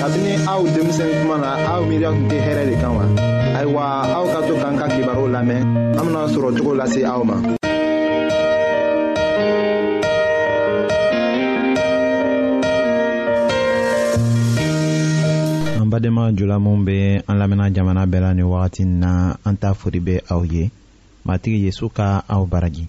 kabini aw denmisɛn kuma na aw miiriya tun tɛ hɛrɛ de kan wa ayiwa aw ka to k'an ka kibaruw lamɛn an bena sɔrɔ cogo lase aw ma an badenma jula minw be an lamɛnna jamana bɛɛ la ni wagati na an ta fori be aw ye matigi yezu ka aw baraji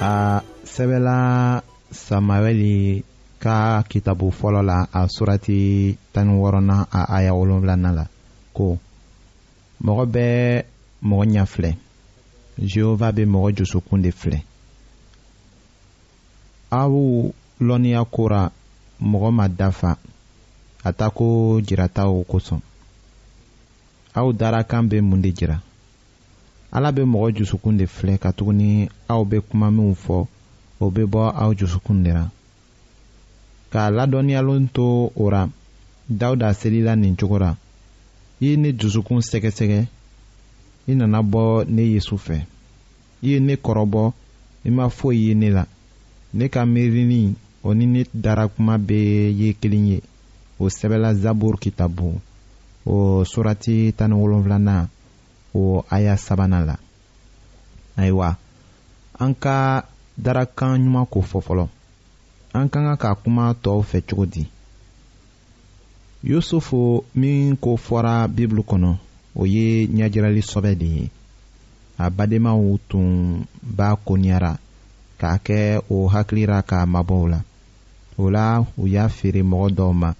a sɛbɛla samawɛli ka kitabu fɔlɔ la a surati tan ni wɔɔrɔna a aya wolonwulanan la ko mɔgɔ bɛ mɔgɔ ɲɛ filɛ jehova bɛ mɔgɔ dusukun de filɛ aw lɔnniya kora mɔgɔ ma dafa a ta ko jirataw kosɔn aw darakan bɛ mun de jira ala bɛ mɔgɔ jusukun de filɛ katuguni aw bɛ kuma minw fɔ o bɛ bɔ aw jusukun de la k'a ladɔnniyalen to o ra dawuda selila nin cogo ra i ye ne dusukun sɛgɛsɛgɛ i nana bɔ ne yesu fɛ i ye ne kɔrɔbɔ i ma foyi ye ne la ne ka miirini o ni ne dara kuma bɛɛ ye kelen ye o sɛbɛla zaburu kitabu o surati tan ni wolonfilanan o aya sabanan la ayiwa an ka darakan ɲuman ko fɔ fɔlɔ an ka kan ka kuma tɔw fɛ cogo di yusufu min ko fɔra bibulu kɔnɔ o ye ɲɛjirali sɔbɛ de ye a badenmaw tun b'a koniyara k'a kɛ o hakilira ka mabɔw la o la u y'a feere mɔgɔ dɔw ma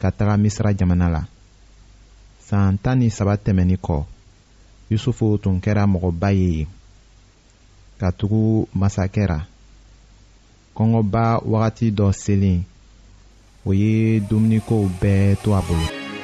ka taga misira jamana la san tan ni saba tɛmɛni kɔ yusufu tun kɛra mɔgɔba ye yen ka tugu masakɛ ra kɔngɔba wagati dɔ selen o ye dumunikow bɛɛ to a bolo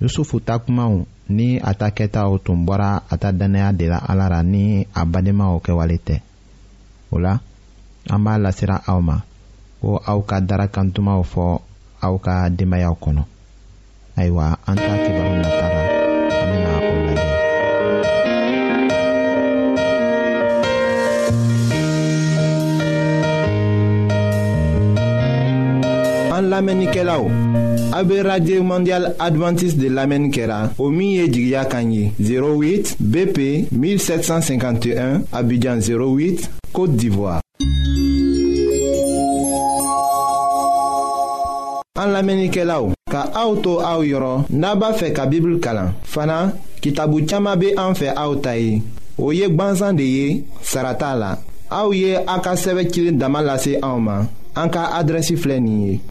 yusufu ta kumaw ni a ta kɛtaw tun bɔra a ta dannaya de la ala ra ni a badenmaw kɛwale tɛ o la an b'a lasira aw ma ko aw ka darakantumaw fɔ aw ka denbayaw kɔnɔ ayiwa an ta kibaru nata la an bɛna o lajɛ an lamɛnnikɛlaw A bɛ radio mondial adventiste de lamɛnni kɛra o min ye jigiya kan ye 08 BP 1751 Abidjan 08 Côte d'Ivoire. An lamɛnnikɛlaw ka aw to aw yɔrɔ n'a b'a fɛ ka bibulu kalan fana kitabu caman bɛ an fɛ aw ta ye o ye gbansan de ye sara t'a la aw ye aw ka sɛbɛn cilen dama lase anw ma an ka adrɛsi filɛ nin ye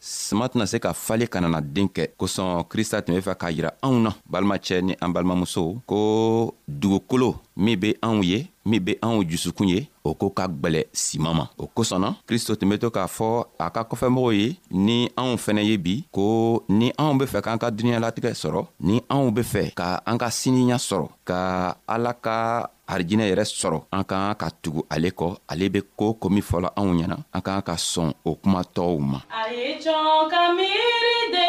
sima tɛna se ka falen ka nana den kɛ kosɔn krista tun be fɛ k'a yira anw na balimacɛ ni an balimamusow ko dugukolo min be anw ye min be anw jusukun ye o ko ka gwɛlɛ siman ma o kosɔn na kristo tun be to k'a fɔ a ka kɔfɛmɔgɔw ye ni anw fɛnɛ ye bi ko ni anw be fɛ k'an ka duniɲalatigɛ sɔrɔ ni anw be fɛ ka an ka siniya sɔrɔ ka ala ka harijinɛ yɛrɛ sɔrɔ an ka kan ka tugu ale kɔ ale bɛ ko ko min fɔla anw ɲɛna an ka kan ka sɔn o kuma tɔw ma a ye cɔn ka miiri de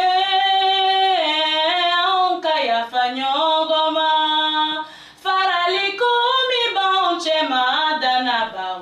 anw ka yafa ɲɔgɔn ma farali ko min b'anw cɛma dannabaw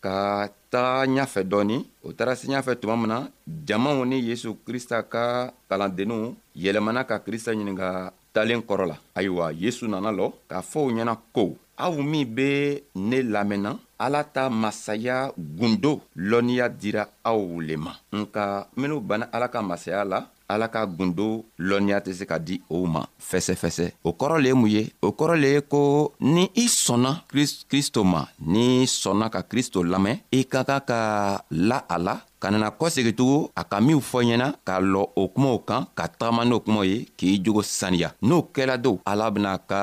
ka taa ɲafɛ dɔɔni o taara se ɲafɛ tuma min na jamaw ni yesu krista ka kalandenninw yɛlɛmana ka krista ɲininka talen kɔrɔ la ayiwa yesu nana lɔ k'a fɔ u ɲɛna ko aw min be ne lamɛnna ala ta masaya gundo lɔnniya dira aw le ma nka minw banna ala ka masaya la ala ka gundo lɔnniya tɛ se ka di o ma fɛsɛfɛsɛ o kɔrɔ le ye mun ye o kɔrɔ le ye ko ni i sɔnna kristo ma ni sɔnna ka kristo lamɛn i ka kan ka la a la ka nana kɔsegi tugu a ka minw fɔ ɲɛna k'a lɔ o kumaw kan ka tagama n'o kumaw ye k'i jogo saniya n'o kɛla don ala bena ka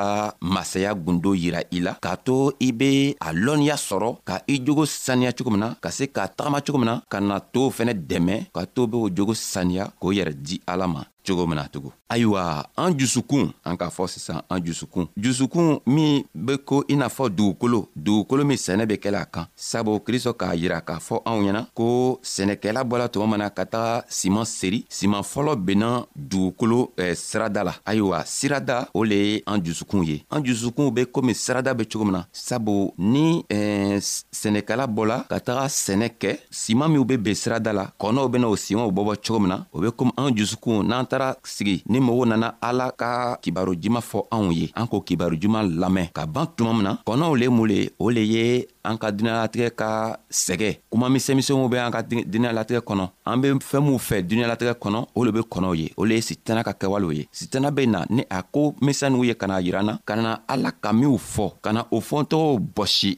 masaya gundo yira i la k'a to i be a lɔnniya sɔrɔ ka i jogo saniya cogo min na ka se k'a tagama cogo min na ka na tow fɛnɛ dɛmɛ ka to be o jogo saniya k'o yɛrɛ di ala ma cogo min na tugun ayiwa an jusukun an k'a fɔ sisan an jusukun jusukun min be ko i n'a fɔ dugukolo dugukolo min sɛnɛ be kɛla a kan sabu kristɔ k'a yira k'a fɔ anw ɲɛna ko sɛnɛkɛla bɔla tuma min na ka taga siman seri siman fɔlɔ benna dugukolo eh, sirada la ayiwa sirada o le ye an jusukun ye an jusukunw be komi sirada be cogo min na sabu ni eh, sɛnɛkɛla bɔla ka taga sɛnɛ kɛ siman minw be ben sirada la kɔnɔw bena o simanw bɔbɔ cogo min na o be komi anw jusukunw n'an taara sigi ni mɔgɔw nana ala ka kibaro juman fɔ anw ye an k'o kibaro juman lamɛn ka ban tuma min na kɔnɔw le mun le o le ye an ka duniɲalatigɛ ka sɛgɛ kuma misɛnmisɛnw be an ka duniɲalatigɛ kɔnɔ an be fɛɛn minw fɛ duniɲalatigɛ kɔnɔ o le be kɔnɔw ye o le ye sitana ka kɛwalew ye sitana be na ni a ko misɛnninw ye ka n'a yiran na ka na ala ka minw fɔ ka na o fɔntɔgɔw bɔsi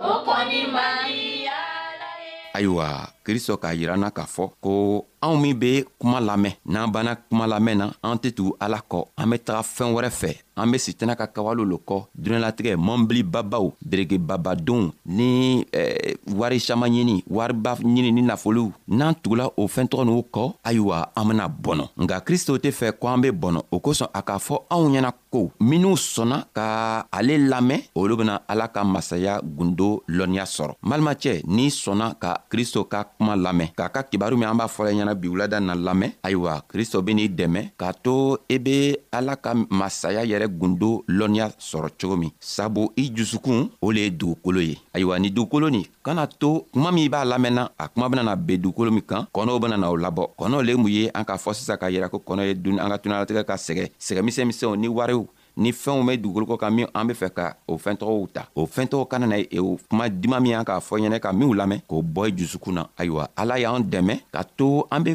o kɔni maliya ayiwa kristo k'a yira na k'a fɔ ko anw min be kuma lamɛn n'an banna kuma lamɛn na an tɛ tugu ala kɔ an be taga fɛɛn wɛrɛ fɛ an be sitana ka kawalo lo kɔ dunɛlatigɛ mɔnbilibabaw beregebabadonw ni eh, wari saman ɲini wariba ɲini ni nafolow n'an tugula o fɛɛn tɔgɔ n'u kɔ ayiwa an bena bɔnɔ nka kristo tɛ fɛ ko an be bɔnɔ o kosɔn a k'a fɔ anw ɲɛna ko minw sɔnna ka ale lamɛn olu bena ala ka masaya gundo lɔnniya sɔrɔ malimacɛ n'i sɔnna ka kristo ka kuma lamɛn k'a ka kibaru min an b'a fɔla ɲɛna bi wulada na lamɛn ayiwa kristo ben'i dɛmɛ k'a to i e be ala ka masaya yɛrɛ gundo lɔnniya sɔrɔ cogo min sabu i jusukun o le ye dugukolo ye ayiwa ni dugukolo nin kana to kuma min b'a lamɛnna a kuma benana be dugukolo min kan kɔnɔw benana o labɔ kɔnɔ le mun ye an k'a fɔ sisan k'a yira ko kɔnɔ ye dun an ka tunalatigɛ ka sɛgɛ sɛgɛ misɛn misɛnw ni wariw ni fɛnw bɛ dugukolo kɔ kan min an be fɛ ka o fɛn tɔgɔw ta o fɛn tɔgɔ kana na e o kuma dima min y'an k'a fɔ ɲɛnɛ ka minw lamɛn k'o bɔ i jusukun na ayiwa ala y'an dɛmɛ ka to an be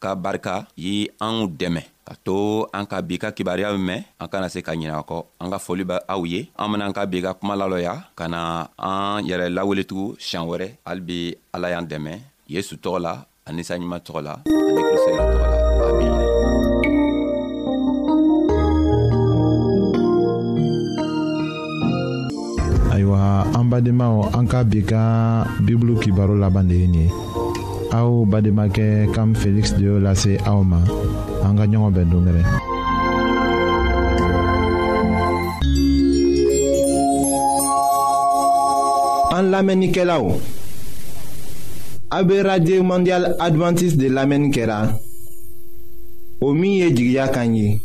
ka barika ye anw dɛmɛ ka to an ka bi ka kibaruya mɛn an kana se ka ɲinɛ kɔ an ka foli bɛ aw ye an bena an ka bi ka kuma lalɔya ka na an yɛrɛ laweletugu siɲan wɛrɛ halibi ala y'an dɛmɛ yesu tɔgɔ la ani saɲuman tɔgɔ la ani kristo yɛrɛ tɔgɔ la amina ayiwa an badenmaw an ka bi ka bibulu kibaro laban de ye nin ye aw bademakɛ kam feliksi de y'o lase aw ma an ka ɲɔgɔn bɛn dongɛrɛ an lamɛnnikɛlaw a be radio mondial advantiste de lamɛnni kɛra o min ye jigiya kan ye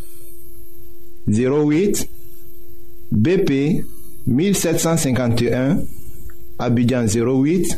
08 BP 1751 Abidjan 08